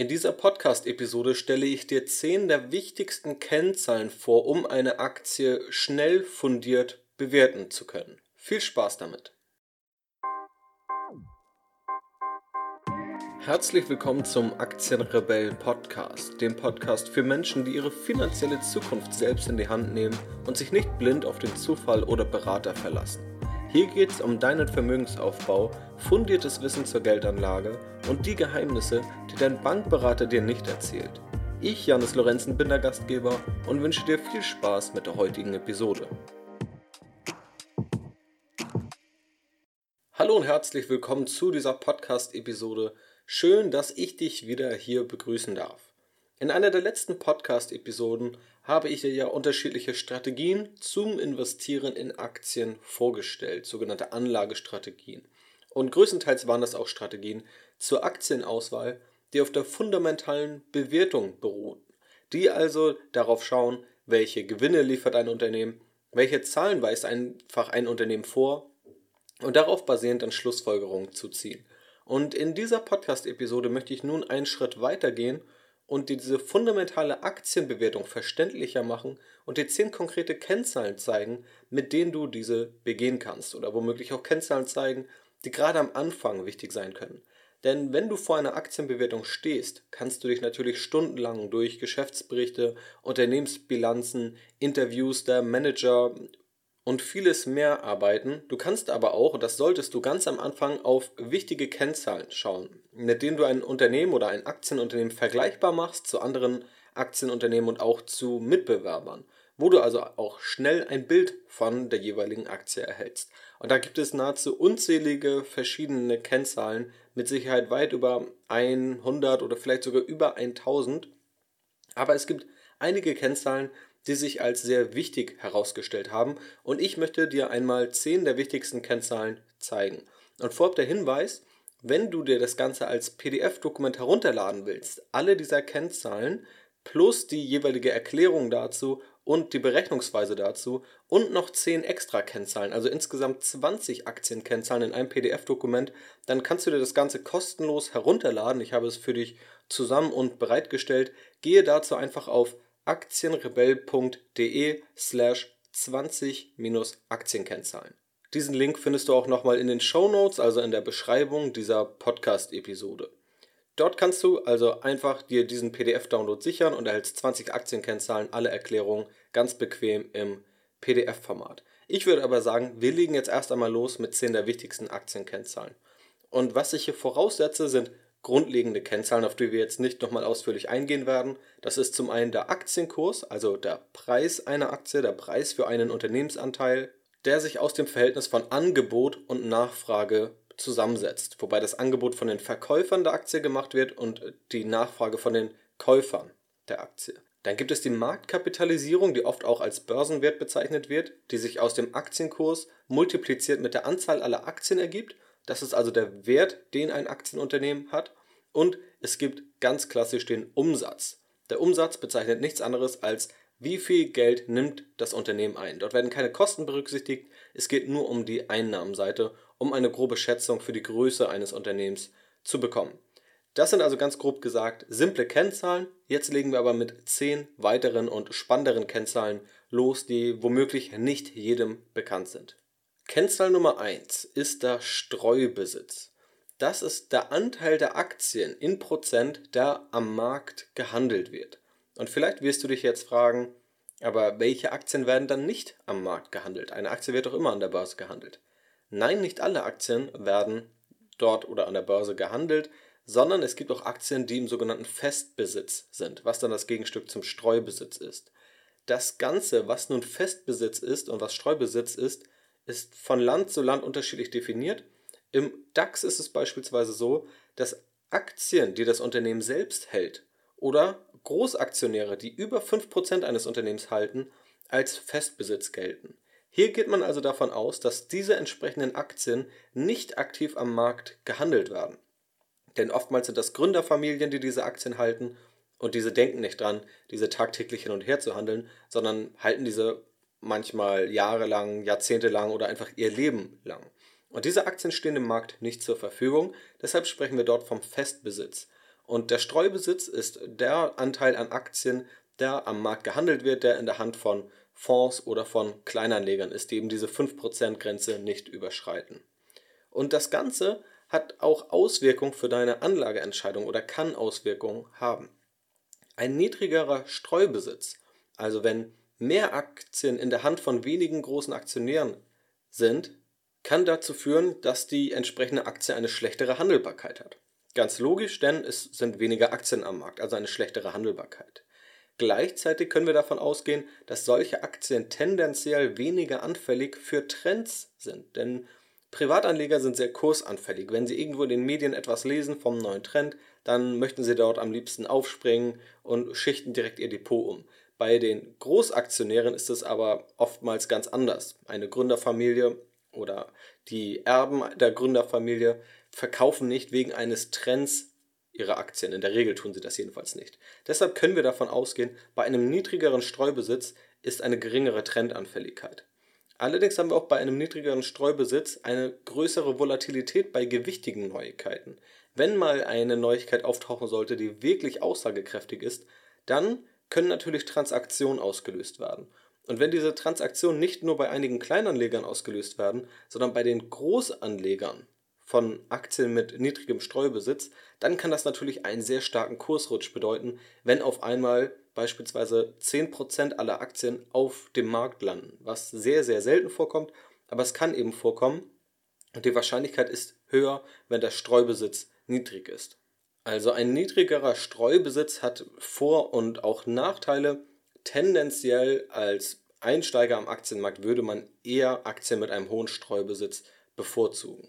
In dieser Podcast-Episode stelle ich dir zehn der wichtigsten Kennzahlen vor, um eine Aktie schnell fundiert bewerten zu können. Viel Spaß damit! Herzlich willkommen zum Aktienrebellen Podcast, dem Podcast für Menschen, die ihre finanzielle Zukunft selbst in die Hand nehmen und sich nicht blind auf den Zufall oder Berater verlassen. Hier geht es um deinen Vermögensaufbau, fundiertes Wissen zur Geldanlage und die Geheimnisse, die dein Bankberater dir nicht erzählt. Ich, Janis Lorenzen, bin der Gastgeber und wünsche dir viel Spaß mit der heutigen Episode. Hallo und herzlich willkommen zu dieser Podcast-Episode Schön, dass ich dich wieder hier begrüßen darf. In einer der letzten Podcast-Episoden habe ich dir ja unterschiedliche Strategien zum Investieren in Aktien vorgestellt, sogenannte Anlagestrategien. Und größtenteils waren das auch Strategien zur Aktienauswahl, die auf der fundamentalen Bewertung beruhen. Die also darauf schauen, welche Gewinne liefert ein Unternehmen, welche Zahlen weist einfach ein Unternehmen vor und darauf basierend dann Schlussfolgerungen zu ziehen. Und in dieser Podcast-Episode möchte ich nun einen Schritt weiter gehen und dir diese fundamentale Aktienbewertung verständlicher machen und dir zehn konkrete Kennzahlen zeigen, mit denen du diese begehen kannst oder womöglich auch Kennzahlen zeigen, die gerade am Anfang wichtig sein können. Denn wenn du vor einer Aktienbewertung stehst, kannst du dich natürlich stundenlang durch Geschäftsberichte, Unternehmensbilanzen, Interviews der Manager und vieles mehr arbeiten. Du kannst aber auch, das solltest du ganz am Anfang, auf wichtige Kennzahlen schauen, mit denen du ein Unternehmen oder ein Aktienunternehmen vergleichbar machst zu anderen Aktienunternehmen und auch zu Mitbewerbern, wo du also auch schnell ein Bild von der jeweiligen Aktie erhältst. Und da gibt es nahezu unzählige verschiedene Kennzahlen, mit Sicherheit weit über 100 oder vielleicht sogar über 1000. Aber es gibt einige Kennzahlen, die sich als sehr wichtig herausgestellt haben und ich möchte dir einmal 10 der wichtigsten Kennzahlen zeigen. Und vorab der Hinweis, wenn du dir das Ganze als PDF-Dokument herunterladen willst, alle dieser Kennzahlen plus die jeweilige Erklärung dazu und die Berechnungsweise dazu und noch 10 extra Kennzahlen, also insgesamt 20 Aktienkennzahlen in einem PDF-Dokument, dann kannst du dir das Ganze kostenlos herunterladen. Ich habe es für dich zusammen und bereitgestellt. Gehe dazu einfach auf aktienrebell.de slash 20-Aktienkennzahlen. Diesen Link findest du auch nochmal in den Show Notes, also in der Beschreibung dieser Podcast-Episode. Dort kannst du also einfach dir diesen PDF-Download sichern und erhältst 20 Aktienkennzahlen, alle Erklärungen ganz bequem im PDF-Format. Ich würde aber sagen, wir legen jetzt erst einmal los mit 10 der wichtigsten Aktienkennzahlen. Und was ich hier voraussetze, sind grundlegende Kennzahlen, auf die wir jetzt nicht nochmal ausführlich eingehen werden. Das ist zum einen der Aktienkurs, also der Preis einer Aktie, der Preis für einen Unternehmensanteil, der sich aus dem Verhältnis von Angebot und Nachfrage zusammensetzt, wobei das Angebot von den Verkäufern der Aktie gemacht wird und die Nachfrage von den Käufern der Aktie. Dann gibt es die Marktkapitalisierung, die oft auch als Börsenwert bezeichnet wird, die sich aus dem Aktienkurs multipliziert mit der Anzahl aller Aktien ergibt das ist also der Wert, den ein Aktienunternehmen hat. Und es gibt ganz klassisch den Umsatz. Der Umsatz bezeichnet nichts anderes als wie viel Geld nimmt das Unternehmen ein. Dort werden keine Kosten berücksichtigt, es geht nur um die Einnahmenseite, um eine grobe Schätzung für die Größe eines Unternehmens zu bekommen. Das sind also ganz grob gesagt simple Kennzahlen. Jetzt legen wir aber mit zehn weiteren und spannenderen Kennzahlen los, die womöglich nicht jedem bekannt sind. Kennzahl Nummer 1 ist der Streubesitz. Das ist der Anteil der Aktien in Prozent, der am Markt gehandelt wird. Und vielleicht wirst du dich jetzt fragen, aber welche Aktien werden dann nicht am Markt gehandelt? Eine Aktie wird doch immer an der Börse gehandelt. Nein, nicht alle Aktien werden dort oder an der Börse gehandelt, sondern es gibt auch Aktien, die im sogenannten Festbesitz sind, was dann das Gegenstück zum Streubesitz ist. Das Ganze, was nun Festbesitz ist und was Streubesitz ist, ist von Land zu Land unterschiedlich definiert. Im DAX ist es beispielsweise so, dass Aktien, die das Unternehmen selbst hält, oder Großaktionäre, die über 5% eines Unternehmens halten, als Festbesitz gelten. Hier geht man also davon aus, dass diese entsprechenden Aktien nicht aktiv am Markt gehandelt werden. Denn oftmals sind das Gründerfamilien, die diese Aktien halten und diese denken nicht dran, diese tagtäglich hin und her zu handeln, sondern halten diese manchmal jahrelang, jahrzehntelang oder einfach ihr Leben lang. Und diese Aktien stehen im Markt nicht zur Verfügung, deshalb sprechen wir dort vom Festbesitz. Und der Streubesitz ist der Anteil an Aktien, der am Markt gehandelt wird, der in der Hand von Fonds oder von Kleinanlegern ist, die eben diese 5%-Grenze nicht überschreiten. Und das Ganze hat auch Auswirkungen für deine Anlageentscheidung oder kann Auswirkungen haben. Ein niedrigerer Streubesitz, also wenn mehr Aktien in der Hand von wenigen großen Aktionären sind, kann dazu führen, dass die entsprechende Aktie eine schlechtere Handelbarkeit hat. Ganz logisch, denn es sind weniger Aktien am Markt, also eine schlechtere Handelbarkeit. Gleichzeitig können wir davon ausgehen, dass solche Aktien tendenziell weniger anfällig für Trends sind, denn Privatanleger sind sehr kursanfällig. Wenn sie irgendwo in den Medien etwas lesen vom neuen Trend, dann möchten sie dort am liebsten aufspringen und schichten direkt ihr Depot um. Bei den Großaktionären ist es aber oftmals ganz anders. Eine Gründerfamilie oder die Erben der Gründerfamilie verkaufen nicht wegen eines Trends ihre Aktien. In der Regel tun sie das jedenfalls nicht. Deshalb können wir davon ausgehen, bei einem niedrigeren Streubesitz ist eine geringere Trendanfälligkeit. Allerdings haben wir auch bei einem niedrigeren Streubesitz eine größere Volatilität bei gewichtigen Neuigkeiten. Wenn mal eine Neuigkeit auftauchen sollte, die wirklich aussagekräftig ist, dann können natürlich Transaktionen ausgelöst werden. Und wenn diese Transaktionen nicht nur bei einigen Kleinanlegern ausgelöst werden, sondern bei den Großanlegern, von Aktien mit niedrigem Streubesitz, dann kann das natürlich einen sehr starken Kursrutsch bedeuten, wenn auf einmal beispielsweise 10% aller Aktien auf dem Markt landen, was sehr, sehr selten vorkommt, aber es kann eben vorkommen und die Wahrscheinlichkeit ist höher, wenn der Streubesitz niedrig ist. Also ein niedrigerer Streubesitz hat Vor- und auch Nachteile. Tendenziell als Einsteiger am Aktienmarkt würde man eher Aktien mit einem hohen Streubesitz bevorzugen.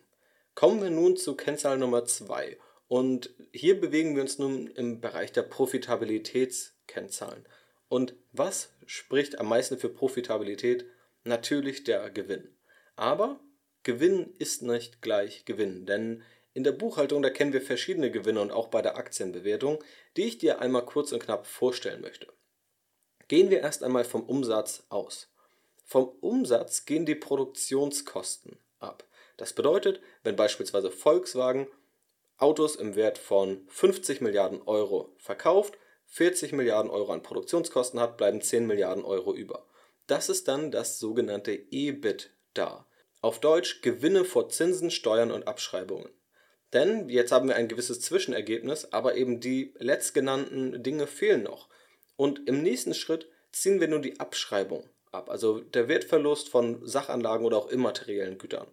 Kommen wir nun zu Kennzahl Nummer 2. Und hier bewegen wir uns nun im Bereich der Profitabilitätskennzahlen. Und was spricht am meisten für Profitabilität? Natürlich der Gewinn. Aber Gewinn ist nicht gleich Gewinn, denn in der Buchhaltung, da kennen wir verschiedene Gewinne und auch bei der Aktienbewertung, die ich dir einmal kurz und knapp vorstellen möchte. Gehen wir erst einmal vom Umsatz aus. Vom Umsatz gehen die Produktionskosten ab. Das bedeutet, wenn beispielsweise Volkswagen Autos im Wert von 50 Milliarden Euro verkauft, 40 Milliarden Euro an Produktionskosten hat, bleiben 10 Milliarden Euro über. Das ist dann das sogenannte EBITDA. Auf Deutsch Gewinne vor Zinsen, Steuern und Abschreibungen. Denn jetzt haben wir ein gewisses Zwischenergebnis, aber eben die letztgenannten Dinge fehlen noch. Und im nächsten Schritt ziehen wir nun die Abschreibung ab, also der Wertverlust von Sachanlagen oder auch immateriellen Gütern.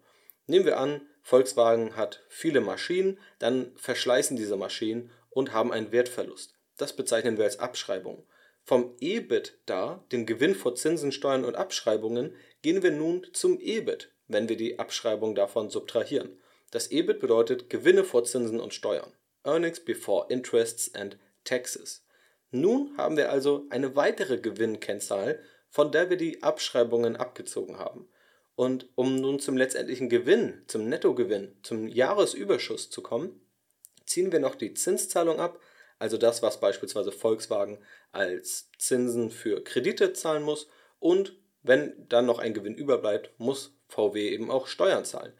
Nehmen wir an, Volkswagen hat viele Maschinen, dann verschleißen diese Maschinen und haben einen Wertverlust. Das bezeichnen wir als Abschreibung. Vom EBIT da, dem Gewinn vor Zinsen, Steuern und Abschreibungen, gehen wir nun zum EBIT, wenn wir die Abschreibung davon subtrahieren. Das EBIT bedeutet Gewinne vor Zinsen und Steuern. Earnings before Interests and Taxes. Nun haben wir also eine weitere Gewinnkennzahl, von der wir die Abschreibungen abgezogen haben. Und um nun zum letztendlichen Gewinn, zum Nettogewinn, zum Jahresüberschuss zu kommen, ziehen wir noch die Zinszahlung ab, also das, was beispielsweise Volkswagen als Zinsen für Kredite zahlen muss. Und wenn dann noch ein Gewinn überbleibt, muss VW eben auch Steuern zahlen.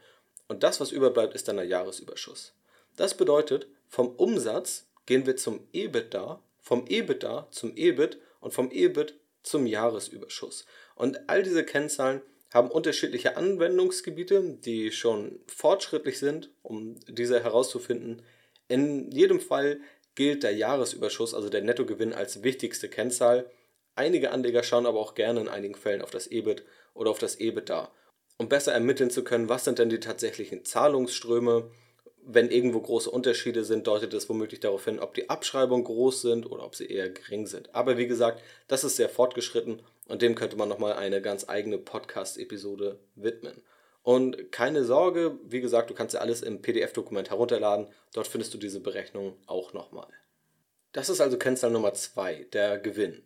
Und das, was überbleibt, ist dann der Jahresüberschuss. Das bedeutet, vom Umsatz gehen wir zum EBITDA, vom EBITDA zum EBIT und vom EBIT zum Jahresüberschuss. Und all diese Kennzahlen haben unterschiedliche Anwendungsgebiete, die schon fortschrittlich sind, um diese herauszufinden. In jedem Fall gilt der Jahresüberschuss, also der Nettogewinn, als wichtigste Kennzahl. Einige Anleger schauen aber auch gerne in einigen Fällen auf das EBIT oder auf das EBITDA, um besser ermitteln zu können, was sind denn die tatsächlichen Zahlungsströme. Wenn irgendwo große Unterschiede sind, deutet es womöglich darauf hin, ob die Abschreibungen groß sind oder ob sie eher gering sind. Aber wie gesagt, das ist sehr fortgeschritten und dem könnte man nochmal eine ganz eigene Podcast-Episode widmen. Und keine Sorge, wie gesagt, du kannst ja alles im PDF-Dokument herunterladen. Dort findest du diese Berechnung auch nochmal. Das ist also Kennzahl Nummer 2, der Gewinn.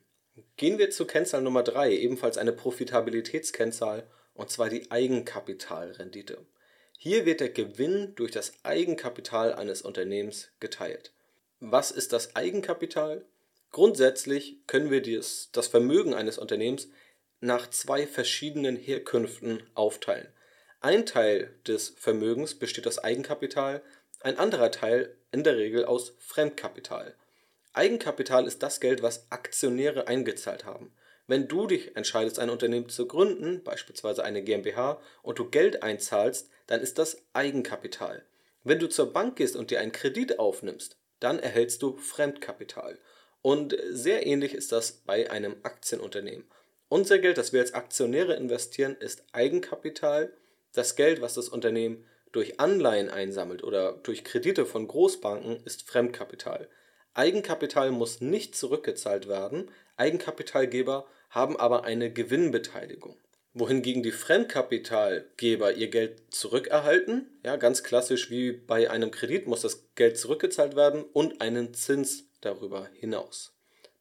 Gehen wir zu Kennzahl Nummer 3, ebenfalls eine Profitabilitätskennzahl, und zwar die Eigenkapitalrendite. Hier wird der Gewinn durch das Eigenkapital eines Unternehmens geteilt. Was ist das Eigenkapital? Grundsätzlich können wir das Vermögen eines Unternehmens nach zwei verschiedenen Herkünften aufteilen. Ein Teil des Vermögens besteht aus Eigenkapital, ein anderer Teil in der Regel aus Fremdkapital. Eigenkapital ist das Geld, was Aktionäre eingezahlt haben. Wenn du dich entscheidest, ein Unternehmen zu gründen, beispielsweise eine GmbH, und du Geld einzahlst, dann ist das Eigenkapital. Wenn du zur Bank gehst und dir einen Kredit aufnimmst, dann erhältst du Fremdkapital. Und sehr ähnlich ist das bei einem Aktienunternehmen. Unser Geld, das wir als Aktionäre investieren, ist Eigenkapital. Das Geld, was das Unternehmen durch Anleihen einsammelt oder durch Kredite von Großbanken, ist Fremdkapital. Eigenkapital muss nicht zurückgezahlt werden, Eigenkapitalgeber haben aber eine Gewinnbeteiligung. Wohingegen die Fremdkapitalgeber ihr Geld zurückerhalten, ja, ganz klassisch wie bei einem Kredit muss das Geld zurückgezahlt werden und einen Zins darüber hinaus.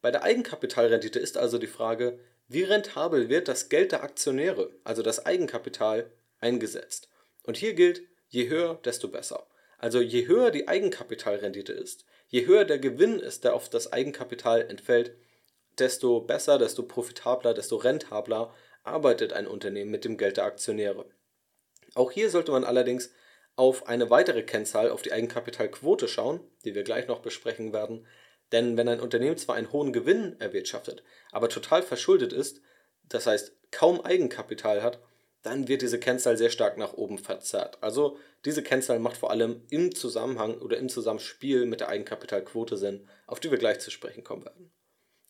Bei der Eigenkapitalrendite ist also die Frage, wie rentabel wird das Geld der Aktionäre, also das Eigenkapital, eingesetzt? Und hier gilt, je höher, desto besser. Also je höher die Eigenkapitalrendite ist, je höher der Gewinn ist, der auf das Eigenkapital entfällt, desto besser, desto profitabler, desto rentabler arbeitet ein Unternehmen mit dem Geld der Aktionäre. Auch hier sollte man allerdings auf eine weitere Kennzahl, auf die Eigenkapitalquote schauen, die wir gleich noch besprechen werden. Denn wenn ein Unternehmen zwar einen hohen Gewinn erwirtschaftet, aber total verschuldet ist, das heißt kaum Eigenkapital hat, dann wird diese Kennzahl sehr stark nach oben verzerrt. Also diese Kennzahl macht vor allem im Zusammenhang oder im Zusammenspiel mit der Eigenkapitalquote Sinn, auf die wir gleich zu sprechen kommen werden.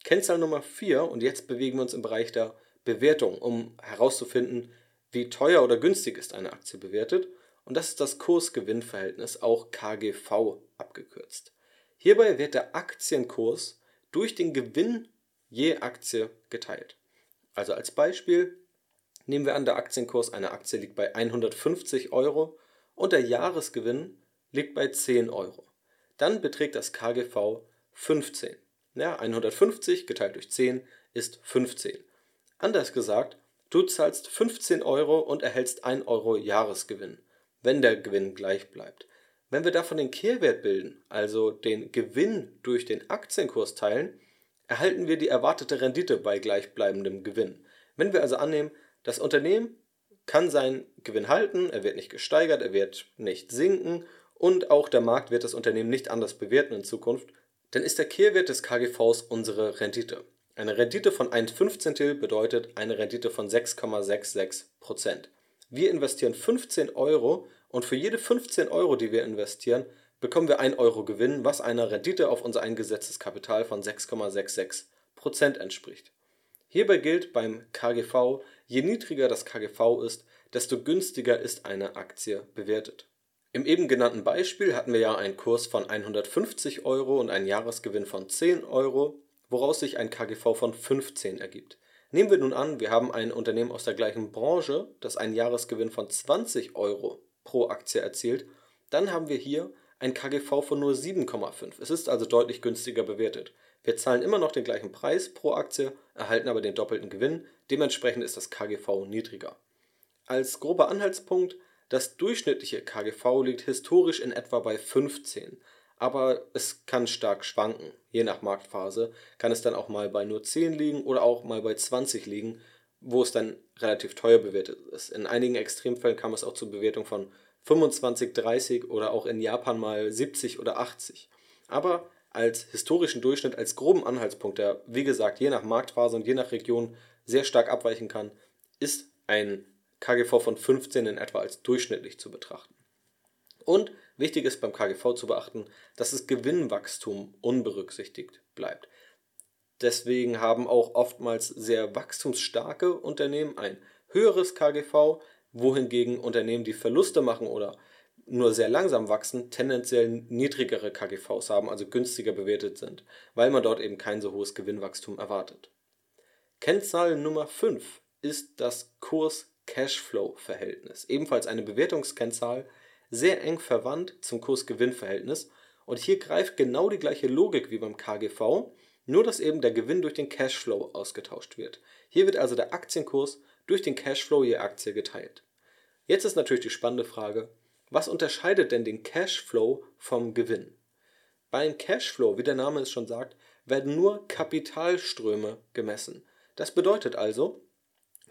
Kennzahl Nummer 4 und jetzt bewegen wir uns im Bereich der Bewertung, um herauszufinden, wie teuer oder günstig ist eine Aktie bewertet. Und das ist das Kurs-Gewinn-Verhältnis, auch KGV abgekürzt. Hierbei wird der Aktienkurs durch den Gewinn je Aktie geteilt. Also als Beispiel nehmen wir an, der Aktienkurs einer Aktie liegt bei 150 Euro und der Jahresgewinn liegt bei 10 Euro. Dann beträgt das KGV 15. Ja, 150 geteilt durch 10 ist 15. Anders gesagt, du zahlst 15 Euro und erhältst 1 Euro Jahresgewinn, wenn der Gewinn gleich bleibt. Wenn wir davon den Kehrwert bilden, also den Gewinn durch den Aktienkurs teilen, erhalten wir die erwartete Rendite bei gleichbleibendem Gewinn. Wenn wir also annehmen, das Unternehmen kann seinen Gewinn halten, er wird nicht gesteigert, er wird nicht sinken und auch der Markt wird das Unternehmen nicht anders bewerten in Zukunft, dann ist der Kehrwert des KGVs unsere Rendite. Eine Rendite von 1 Fünfzehntel bedeutet eine Rendite von 6,66%. Wir investieren 15 Euro und für jede 15 Euro, die wir investieren, bekommen wir 1 Euro Gewinn, was einer Rendite auf unser eingesetztes Kapital von 6,66% entspricht. Hierbei gilt beim KGV, je niedriger das KGV ist, desto günstiger ist eine Aktie bewertet. Im eben genannten Beispiel hatten wir ja einen Kurs von 150 Euro und einen Jahresgewinn von 10 Euro woraus sich ein KGV von 15 ergibt. Nehmen wir nun an, wir haben ein Unternehmen aus der gleichen Branche, das einen Jahresgewinn von 20 Euro pro Aktie erzielt, dann haben wir hier ein KGV von nur 7,5. Es ist also deutlich günstiger bewertet. Wir zahlen immer noch den gleichen Preis pro Aktie, erhalten aber den doppelten Gewinn, dementsprechend ist das KGV niedriger. Als grober Anhaltspunkt, das durchschnittliche KGV liegt historisch in etwa bei 15 aber es kann stark schwanken. Je nach Marktphase kann es dann auch mal bei nur 10 liegen oder auch mal bei 20 liegen, wo es dann relativ teuer bewertet ist. In einigen Extremfällen kam es auch zur Bewertung von 25, 30 oder auch in Japan mal 70 oder 80. Aber als historischen Durchschnitt, als groben Anhaltspunkt, der wie gesagt je nach Marktphase und je nach Region sehr stark abweichen kann, ist ein KGV von 15 in etwa als durchschnittlich zu betrachten. Und Wichtig ist beim KGV zu beachten, dass das Gewinnwachstum unberücksichtigt bleibt. Deswegen haben auch oftmals sehr wachstumsstarke Unternehmen ein höheres KGV, wohingegen Unternehmen, die Verluste machen oder nur sehr langsam wachsen, tendenziell niedrigere KGVs haben, also günstiger bewertet sind, weil man dort eben kein so hohes Gewinnwachstum erwartet. Kennzahl Nummer 5 ist das Kurs-Cashflow-Verhältnis, ebenfalls eine Bewertungskennzahl, sehr eng verwandt zum Kurs-Gewinn-Verhältnis und hier greift genau die gleiche Logik wie beim KGV, nur dass eben der Gewinn durch den Cashflow ausgetauscht wird. Hier wird also der Aktienkurs durch den Cashflow je Aktie geteilt. Jetzt ist natürlich die spannende Frage, was unterscheidet denn den Cashflow vom Gewinn? Beim Cashflow, wie der Name es schon sagt, werden nur Kapitalströme gemessen. Das bedeutet also,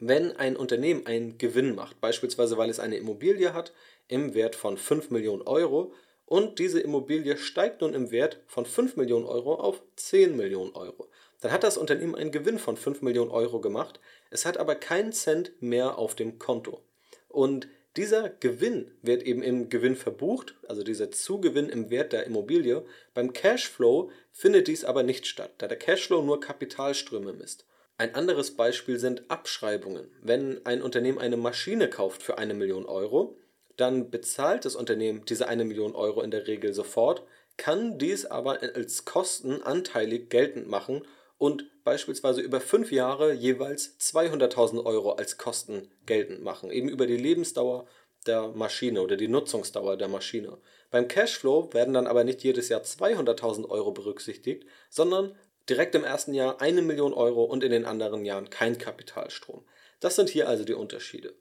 wenn ein Unternehmen einen Gewinn macht, beispielsweise weil es eine Immobilie hat im Wert von 5 Millionen Euro und diese Immobilie steigt nun im Wert von 5 Millionen Euro auf 10 Millionen Euro. Dann hat das Unternehmen einen Gewinn von 5 Millionen Euro gemacht, es hat aber keinen Cent mehr auf dem Konto. Und dieser Gewinn wird eben im Gewinn verbucht, also dieser Zugewinn im Wert der Immobilie. Beim Cashflow findet dies aber nicht statt, da der Cashflow nur Kapitalströme misst. Ein anderes Beispiel sind Abschreibungen. Wenn ein Unternehmen eine Maschine kauft für eine Million Euro, dann bezahlt das Unternehmen diese eine Million Euro in der Regel sofort, kann dies aber als Kosten anteilig geltend machen und beispielsweise über fünf Jahre jeweils 200.000 Euro als Kosten geltend machen, eben über die Lebensdauer der Maschine oder die Nutzungsdauer der Maschine. Beim Cashflow werden dann aber nicht jedes Jahr 200.000 Euro berücksichtigt, sondern direkt im ersten Jahr eine Million Euro und in den anderen Jahren kein Kapitalstrom. Das sind hier also die Unterschiede.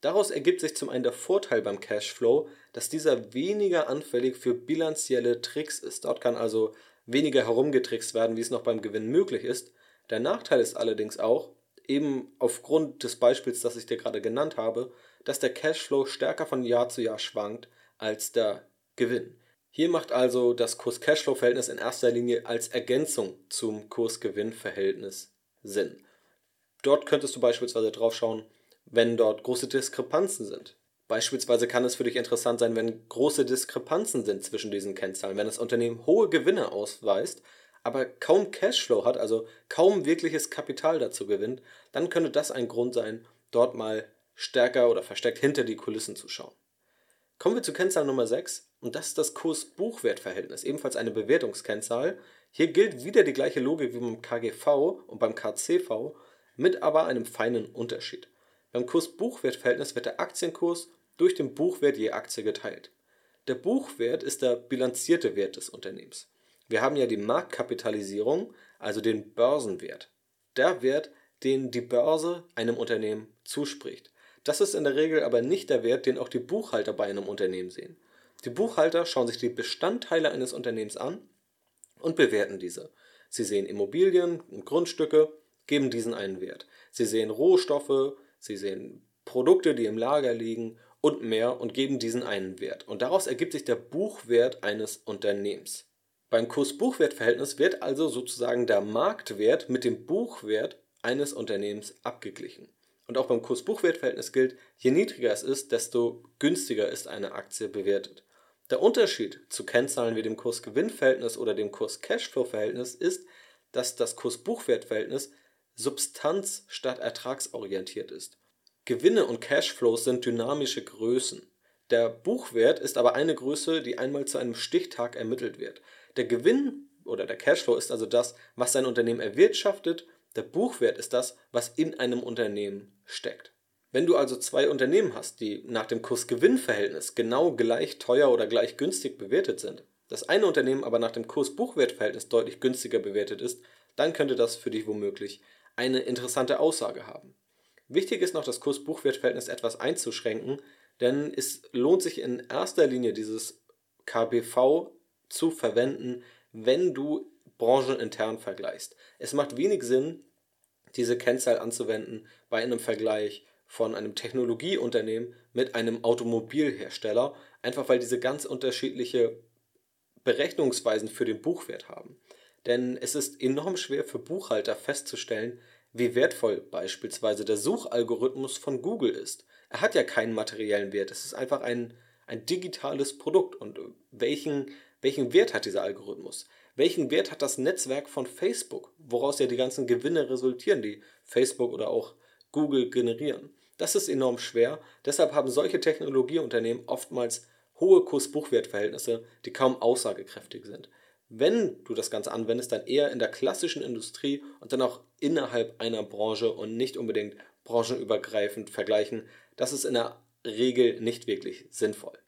Daraus ergibt sich zum einen der Vorteil beim Cashflow, dass dieser weniger anfällig für bilanzielle Tricks ist. Dort kann also weniger herumgetrickst werden, wie es noch beim Gewinn möglich ist. Der Nachteil ist allerdings auch, eben aufgrund des Beispiels, das ich dir gerade genannt habe, dass der Cashflow stärker von Jahr zu Jahr schwankt als der Gewinn. Hier macht also das Kurs-Cashflow-Verhältnis in erster Linie als Ergänzung zum Kurs-Gewinn-Verhältnis Sinn. Dort könntest du beispielsweise drauf schauen, wenn dort große Diskrepanzen sind. Beispielsweise kann es für dich interessant sein, wenn große Diskrepanzen sind zwischen diesen Kennzahlen, wenn das Unternehmen hohe Gewinne ausweist, aber kaum Cashflow hat, also kaum wirkliches Kapital dazu gewinnt, dann könnte das ein Grund sein, dort mal stärker oder verstärkt hinter die Kulissen zu schauen. Kommen wir zu Kennzahl Nummer 6 und das ist das Kurs-Buchwert-Verhältnis, ebenfalls eine Bewertungskennzahl. Hier gilt wieder die gleiche Logik wie beim KGV und beim KCV, mit aber einem feinen Unterschied. Beim Kurs-Buchwert-Verhältnis wird der Aktienkurs durch den Buchwert je Aktie geteilt. Der Buchwert ist der bilanzierte Wert des Unternehmens. Wir haben ja die Marktkapitalisierung, also den Börsenwert. Der Wert, den die Börse einem Unternehmen zuspricht. Das ist in der Regel aber nicht der Wert, den auch die Buchhalter bei einem Unternehmen sehen. Die Buchhalter schauen sich die Bestandteile eines Unternehmens an und bewerten diese. Sie sehen Immobilien und Grundstücke, geben diesen einen Wert. Sie sehen Rohstoffe, sie sehen Produkte, die im Lager liegen und mehr und geben diesen einen Wert. Und daraus ergibt sich der Buchwert eines Unternehmens. Beim Kurs-Buchwert-Verhältnis wird also sozusagen der Marktwert mit dem Buchwert eines Unternehmens abgeglichen. Und auch beim Kurs-Buchwert-Verhältnis gilt, je niedriger es ist, desto günstiger ist eine Aktie bewertet. Der Unterschied zu Kennzahlen wie dem Kurs-Gewinn-Verhältnis oder dem Kurs-Cashflow-Verhältnis ist, dass das Kurs-Buchwert-Verhältnis substanz- statt ertragsorientiert ist. Gewinne und Cashflows sind dynamische Größen. Der Buchwert ist aber eine Größe, die einmal zu einem Stichtag ermittelt wird. Der Gewinn oder der Cashflow ist also das, was sein Unternehmen erwirtschaftet. Der Buchwert ist das, was in einem Unternehmen steckt. Wenn du also zwei Unternehmen hast, die nach dem Kurs-Gewinn-Verhältnis genau gleich teuer oder gleich günstig bewertet sind, das eine Unternehmen aber nach dem Kurs-Buchwert-Verhältnis deutlich günstiger bewertet ist, dann könnte das für dich womöglich eine interessante Aussage haben. Wichtig ist noch, das Kurs-Buchwert-Verhältnis etwas einzuschränken, denn es lohnt sich in erster Linie dieses KBV zu verwenden, wenn du branchenintern vergleichst. Es macht wenig Sinn, diese Kennzahl anzuwenden bei einem Vergleich von einem Technologieunternehmen mit einem Automobilhersteller, einfach weil diese ganz unterschiedliche Berechnungsweisen für den Buchwert haben. Denn es ist enorm schwer für Buchhalter festzustellen, wie wertvoll beispielsweise der Suchalgorithmus von Google ist. Er hat ja keinen materiellen Wert, es ist einfach ein, ein digitales Produkt. Und welchen, welchen Wert hat dieser Algorithmus? Welchen Wert hat das Netzwerk von Facebook, woraus ja die ganzen Gewinne resultieren, die Facebook oder auch Google generieren? Das ist enorm schwer, deshalb haben solche Technologieunternehmen oftmals hohe Kurs-Buchwert-Verhältnisse, die kaum aussagekräftig sind wenn du das Ganze anwendest, dann eher in der klassischen Industrie und dann auch innerhalb einer Branche und nicht unbedingt branchenübergreifend vergleichen. Das ist in der Regel nicht wirklich sinnvoll.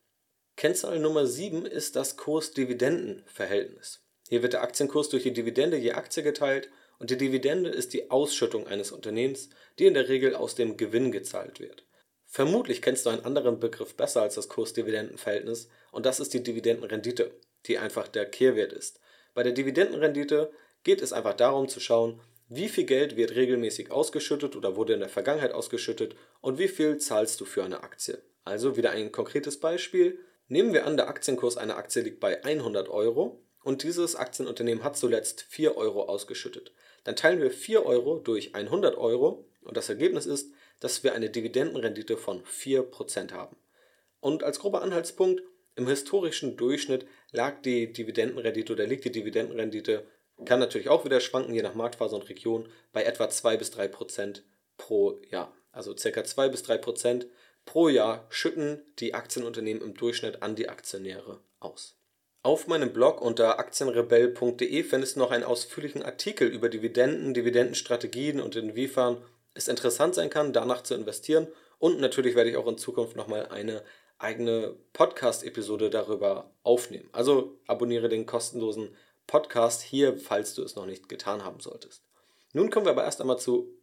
Kennzahl Nummer 7 ist das Kurs-Dividenden-Verhältnis. Hier wird der Aktienkurs durch die Dividende je Aktie geteilt und die Dividende ist die Ausschüttung eines Unternehmens, die in der Regel aus dem Gewinn gezahlt wird. Vermutlich kennst du einen anderen Begriff besser als das Kurs-Dividenden-Verhältnis und das ist die Dividendenrendite die einfach der Kehrwert ist. Bei der Dividendenrendite geht es einfach darum zu schauen, wie viel Geld wird regelmäßig ausgeschüttet oder wurde in der Vergangenheit ausgeschüttet und wie viel zahlst du für eine Aktie. Also wieder ein konkretes Beispiel. Nehmen wir an, der Aktienkurs einer Aktie liegt bei 100 Euro und dieses Aktienunternehmen hat zuletzt 4 Euro ausgeschüttet. Dann teilen wir 4 Euro durch 100 Euro und das Ergebnis ist, dass wir eine Dividendenrendite von 4% haben. Und als grober Anhaltspunkt, im historischen Durchschnitt lag die Dividendenrendite oder liegt die Dividendenrendite, kann natürlich auch wieder schwanken, je nach Marktphase und Region, bei etwa 2 bis 3% pro Jahr. Also ca. 2 bis 3% pro Jahr schütten die Aktienunternehmen im Durchschnitt an die Aktionäre aus. Auf meinem Blog unter aktienrebell.de findest du noch einen ausführlichen Artikel über Dividenden, Dividendenstrategien und inwiefern es interessant sein kann, danach zu investieren. Und natürlich werde ich auch in Zukunft nochmal eine eigene Podcast-Episode darüber aufnehmen. Also abonniere den kostenlosen Podcast hier, falls du es noch nicht getan haben solltest. Nun kommen wir aber erst einmal zu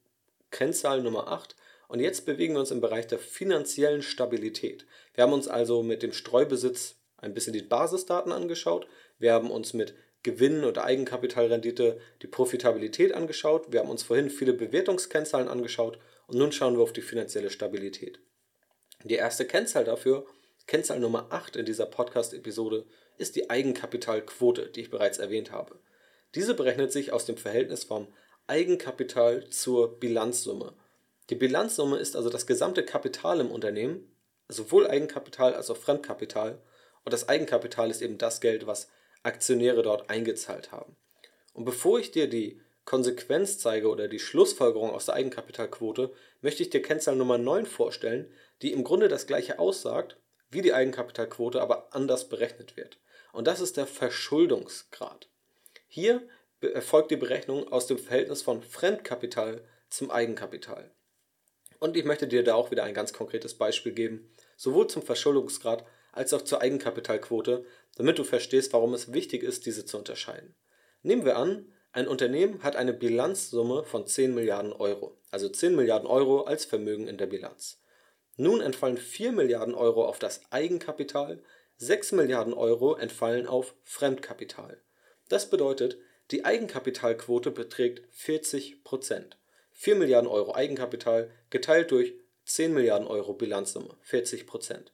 Kennzahl Nummer 8 und jetzt bewegen wir uns im Bereich der finanziellen Stabilität. Wir haben uns also mit dem Streubesitz ein bisschen die Basisdaten angeschaut. Wir haben uns mit Gewinn und Eigenkapitalrendite die Profitabilität angeschaut. Wir haben uns vorhin viele Bewertungskennzahlen angeschaut und nun schauen wir auf die finanzielle Stabilität. Die erste Kennzahl dafür, Kennzahl Nummer 8 in dieser Podcast-Episode, ist die Eigenkapitalquote, die ich bereits erwähnt habe. Diese berechnet sich aus dem Verhältnis vom Eigenkapital zur Bilanzsumme. Die Bilanzsumme ist also das gesamte Kapital im Unternehmen, sowohl Eigenkapital als auch Fremdkapital, und das Eigenkapital ist eben das Geld, was Aktionäre dort eingezahlt haben. Und bevor ich dir die Konsequenz zeige oder die Schlussfolgerung aus der Eigenkapitalquote, möchte ich dir Kennzahl Nummer 9 vorstellen, die im Grunde das gleiche aussagt wie die Eigenkapitalquote, aber anders berechnet wird. Und das ist der Verschuldungsgrad. Hier erfolgt die Berechnung aus dem Verhältnis von Fremdkapital zum Eigenkapital. Und ich möchte dir da auch wieder ein ganz konkretes Beispiel geben, sowohl zum Verschuldungsgrad als auch zur Eigenkapitalquote, damit du verstehst, warum es wichtig ist, diese zu unterscheiden. Nehmen wir an, ein Unternehmen hat eine Bilanzsumme von 10 Milliarden Euro, also 10 Milliarden Euro als Vermögen in der Bilanz. Nun entfallen 4 Milliarden Euro auf das Eigenkapital, 6 Milliarden Euro entfallen auf Fremdkapital. Das bedeutet, die Eigenkapitalquote beträgt 40 Prozent. 4 Milliarden Euro Eigenkapital geteilt durch 10 Milliarden Euro Bilanzsumme, 40 Prozent.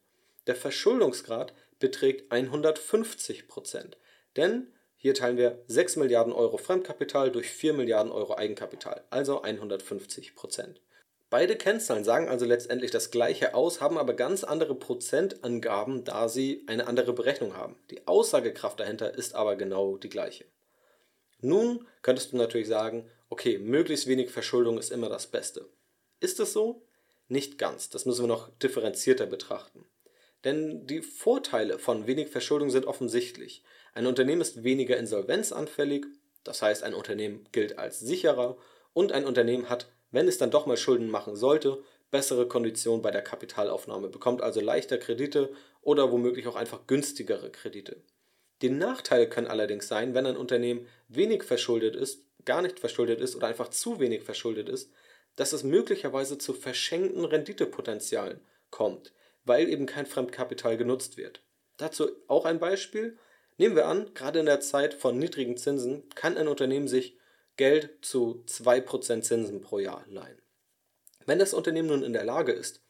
Der Verschuldungsgrad beträgt 150 Prozent, denn hier teilen wir 6 Milliarden Euro Fremdkapital durch 4 Milliarden Euro Eigenkapital, also 150 Prozent. Beide Kennzahlen sagen also letztendlich das gleiche aus, haben aber ganz andere Prozentangaben, da sie eine andere Berechnung haben. Die Aussagekraft dahinter ist aber genau die gleiche. Nun könntest du natürlich sagen, okay, möglichst wenig Verschuldung ist immer das Beste. Ist es so? Nicht ganz, das müssen wir noch differenzierter betrachten. Denn die Vorteile von wenig Verschuldung sind offensichtlich. Ein Unternehmen ist weniger insolvenzanfällig, das heißt ein Unternehmen gilt als sicherer und ein Unternehmen hat, wenn es dann doch mal Schulden machen sollte, bessere Konditionen bei der Kapitalaufnahme, bekommt also leichter Kredite oder womöglich auch einfach günstigere Kredite. Die Nachteile können allerdings sein, wenn ein Unternehmen wenig verschuldet ist, gar nicht verschuldet ist oder einfach zu wenig verschuldet ist, dass es möglicherweise zu verschenkten Renditepotenzialen kommt, weil eben kein Fremdkapital genutzt wird. Dazu auch ein Beispiel. Nehmen wir an, gerade in der Zeit von niedrigen Zinsen kann ein Unternehmen sich Geld zu 2% Zinsen pro Jahr leihen. Wenn das Unternehmen nun in der Lage ist,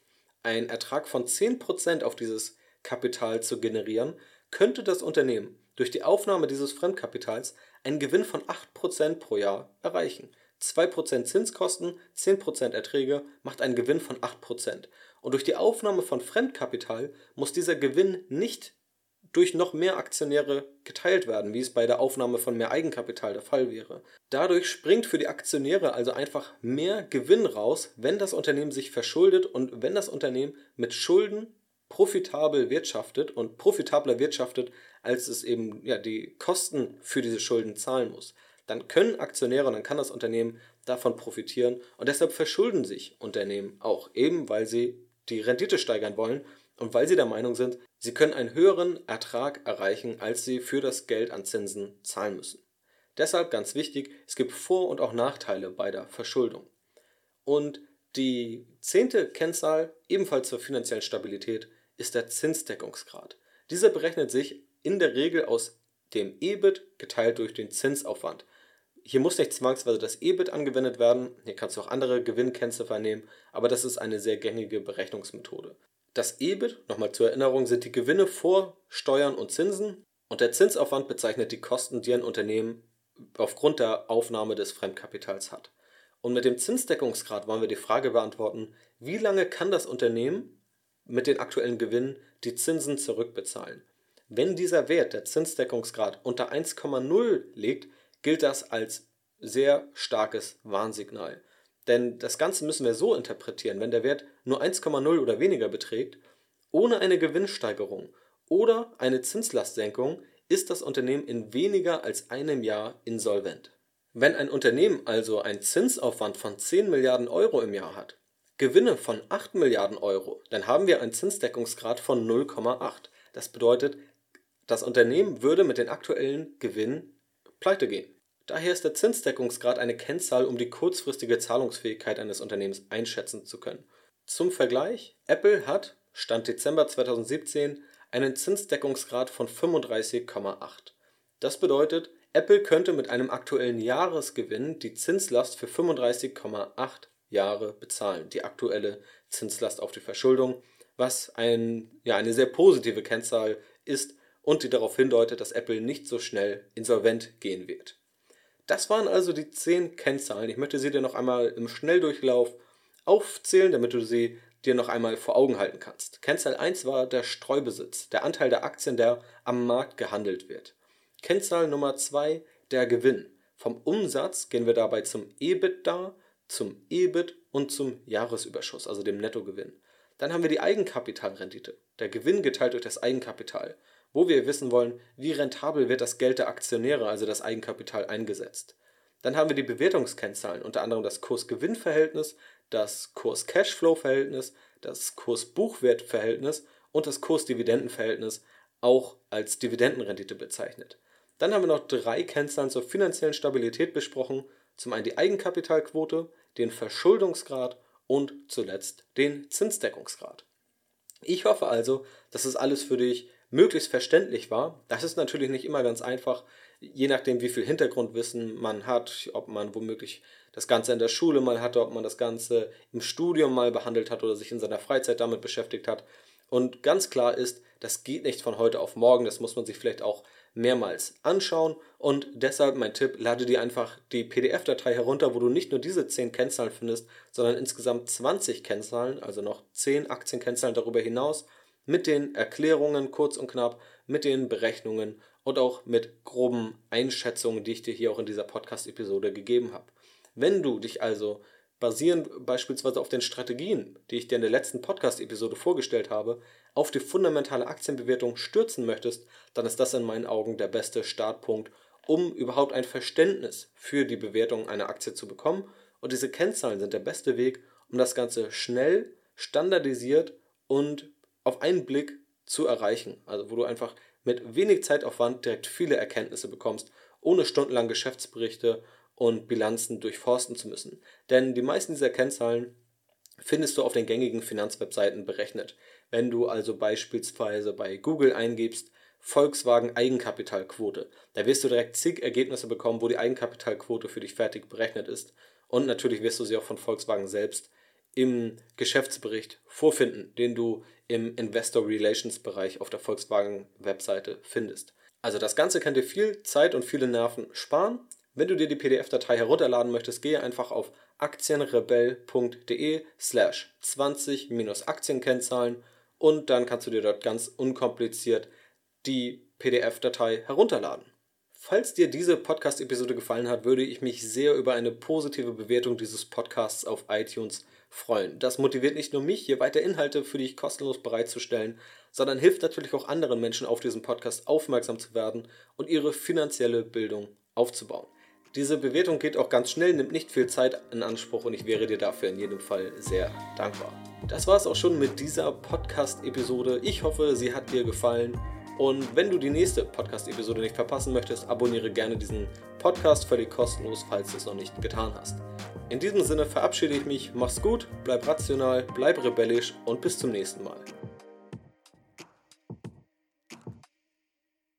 einen Ertrag von 10% auf dieses Kapital zu generieren, könnte das Unternehmen durch die Aufnahme dieses Fremdkapitals einen Gewinn von 8% pro Jahr erreichen. 2% Zinskosten, 10% Erträge macht einen Gewinn von 8%. Und durch die Aufnahme von Fremdkapital muss dieser Gewinn nicht durch noch mehr Aktionäre geteilt werden, wie es bei der Aufnahme von mehr Eigenkapital der Fall wäre. Dadurch springt für die Aktionäre also einfach mehr Gewinn raus, wenn das Unternehmen sich verschuldet und wenn das Unternehmen mit Schulden profitabel wirtschaftet und profitabler wirtschaftet, als es eben ja, die Kosten für diese Schulden zahlen muss, dann können Aktionäre und dann kann das Unternehmen davon profitieren und deshalb verschulden sich Unternehmen auch, eben weil sie die Rendite steigern wollen und weil sie der Meinung sind, sie können einen höheren Ertrag erreichen, als sie für das Geld an Zinsen zahlen müssen. Deshalb ganz wichtig, es gibt Vor- und auch Nachteile bei der Verschuldung. Und die zehnte Kennzahl, ebenfalls zur finanziellen Stabilität, ist der Zinsdeckungsgrad. Dieser berechnet sich in der Regel aus dem EBIT geteilt durch den Zinsaufwand. Hier muss nicht zwangsweise das EBIT angewendet werden, hier kannst du auch andere Gewinnkennziffern nehmen, aber das ist eine sehr gängige Berechnungsmethode. Das EBIT, nochmal zur Erinnerung, sind die Gewinne vor Steuern und Zinsen und der Zinsaufwand bezeichnet die Kosten, die ein Unternehmen aufgrund der Aufnahme des Fremdkapitals hat. Und mit dem Zinsdeckungsgrad wollen wir die Frage beantworten, wie lange kann das Unternehmen mit den aktuellen Gewinnen die Zinsen zurückbezahlen. Wenn dieser Wert, der Zinsdeckungsgrad, unter 1,0 liegt, gilt das als sehr starkes Warnsignal. Denn das Ganze müssen wir so interpretieren, wenn der Wert nur 1,0 oder weniger beträgt, ohne eine Gewinnsteigerung oder eine Zinslastsenkung ist das Unternehmen in weniger als einem Jahr insolvent. Wenn ein Unternehmen also einen Zinsaufwand von 10 Milliarden Euro im Jahr hat, Gewinne von 8 Milliarden Euro, dann haben wir einen Zinsdeckungsgrad von 0,8. Das bedeutet, das Unternehmen würde mit den aktuellen Gewinnen pleite gehen. Daher ist der Zinsdeckungsgrad eine Kennzahl, um die kurzfristige Zahlungsfähigkeit eines Unternehmens einschätzen zu können. Zum Vergleich, Apple hat, Stand Dezember 2017, einen Zinsdeckungsgrad von 35,8. Das bedeutet, Apple könnte mit einem aktuellen Jahresgewinn die Zinslast für 35,8 Jahre bezahlen, die aktuelle Zinslast auf die Verschuldung, was ein, ja, eine sehr positive Kennzahl ist und die darauf hindeutet, dass Apple nicht so schnell insolvent gehen wird. Das waren also die 10 Kennzahlen. Ich möchte sie dir noch einmal im Schnelldurchlauf aufzählen, damit du sie dir noch einmal vor Augen halten kannst. Kennzahl 1 war der Streubesitz, der Anteil der Aktien, der am Markt gehandelt wird. Kennzahl Nummer 2 der Gewinn. Vom Umsatz gehen wir dabei zum EBITDA, zum EBIT und zum Jahresüberschuss, also dem Nettogewinn. Dann haben wir die Eigenkapitalrendite, der Gewinn geteilt durch das Eigenkapital, wo wir wissen wollen, wie rentabel wird das Geld der Aktionäre, also das Eigenkapital, eingesetzt. Dann haben wir die Bewertungskennzahlen, unter anderem das Kurs-Gewinn-Verhältnis, das Kurs-Cashflow-Verhältnis, das Kurs-Buchwert-Verhältnis und das Kurs-Dividenden-Verhältnis, auch als Dividendenrendite bezeichnet. Dann haben wir noch drei Kennzahlen zur finanziellen Stabilität besprochen. Zum einen die Eigenkapitalquote, den Verschuldungsgrad und zuletzt den Zinsdeckungsgrad. Ich hoffe also, dass es alles für dich möglichst verständlich war. Das ist natürlich nicht immer ganz einfach, je nachdem, wie viel Hintergrundwissen man hat, ob man womöglich das Ganze in der Schule mal hatte, ob man das Ganze im Studium mal behandelt hat oder sich in seiner Freizeit damit beschäftigt hat. Und ganz klar ist, das geht nicht von heute auf morgen, das muss man sich vielleicht auch mehrmals anschauen und deshalb mein Tipp, lade dir einfach die PDF-Datei herunter, wo du nicht nur diese 10 Kennzahlen findest, sondern insgesamt 20 Kennzahlen, also noch 10 Aktienkennzahlen darüber hinaus, mit den Erklärungen kurz und knapp, mit den Berechnungen und auch mit groben Einschätzungen, die ich dir hier auch in dieser Podcast-Episode gegeben habe. Wenn du dich also basierend beispielsweise auf den Strategien, die ich dir in der letzten Podcast-Episode vorgestellt habe, auf die fundamentale Aktienbewertung stürzen möchtest, dann ist das in meinen Augen der beste Startpunkt, um überhaupt ein Verständnis für die Bewertung einer Aktie zu bekommen. Und diese Kennzahlen sind der beste Weg, um das Ganze schnell, standardisiert und auf einen Blick zu erreichen. Also wo du einfach mit wenig Zeitaufwand direkt viele Erkenntnisse bekommst, ohne stundenlang Geschäftsberichte und Bilanzen durchforsten zu müssen. Denn die meisten dieser Kennzahlen findest du auf den gängigen Finanzwebseiten berechnet. Wenn du also beispielsweise bei Google eingibst, Volkswagen Eigenkapitalquote, da wirst du direkt zig Ergebnisse bekommen, wo die Eigenkapitalquote für dich fertig berechnet ist. Und natürlich wirst du sie auch von Volkswagen selbst im Geschäftsbericht vorfinden, den du im Investor Relations Bereich auf der Volkswagen Webseite findest. Also das Ganze kann dir viel Zeit und viele Nerven sparen wenn du dir die PDF-Datei herunterladen möchtest, gehe einfach auf aktienrebell.de slash 20-Aktienkennzahlen und dann kannst du dir dort ganz unkompliziert die PDF-Datei herunterladen. Falls dir diese Podcast-Episode gefallen hat, würde ich mich sehr über eine positive Bewertung dieses Podcasts auf iTunes freuen. Das motiviert nicht nur mich, hier weiter Inhalte für dich kostenlos bereitzustellen, sondern hilft natürlich auch anderen Menschen auf diesen Podcast aufmerksam zu werden und ihre finanzielle Bildung aufzubauen. Diese Bewertung geht auch ganz schnell, nimmt nicht viel Zeit in Anspruch und ich wäre dir dafür in jedem Fall sehr dankbar. Das war es auch schon mit dieser Podcast-Episode. Ich hoffe, sie hat dir gefallen. Und wenn du die nächste Podcast-Episode nicht verpassen möchtest, abonniere gerne diesen Podcast völlig kostenlos, falls du es noch nicht getan hast. In diesem Sinne verabschiede ich mich, mach's gut, bleib rational, bleib rebellisch und bis zum nächsten Mal.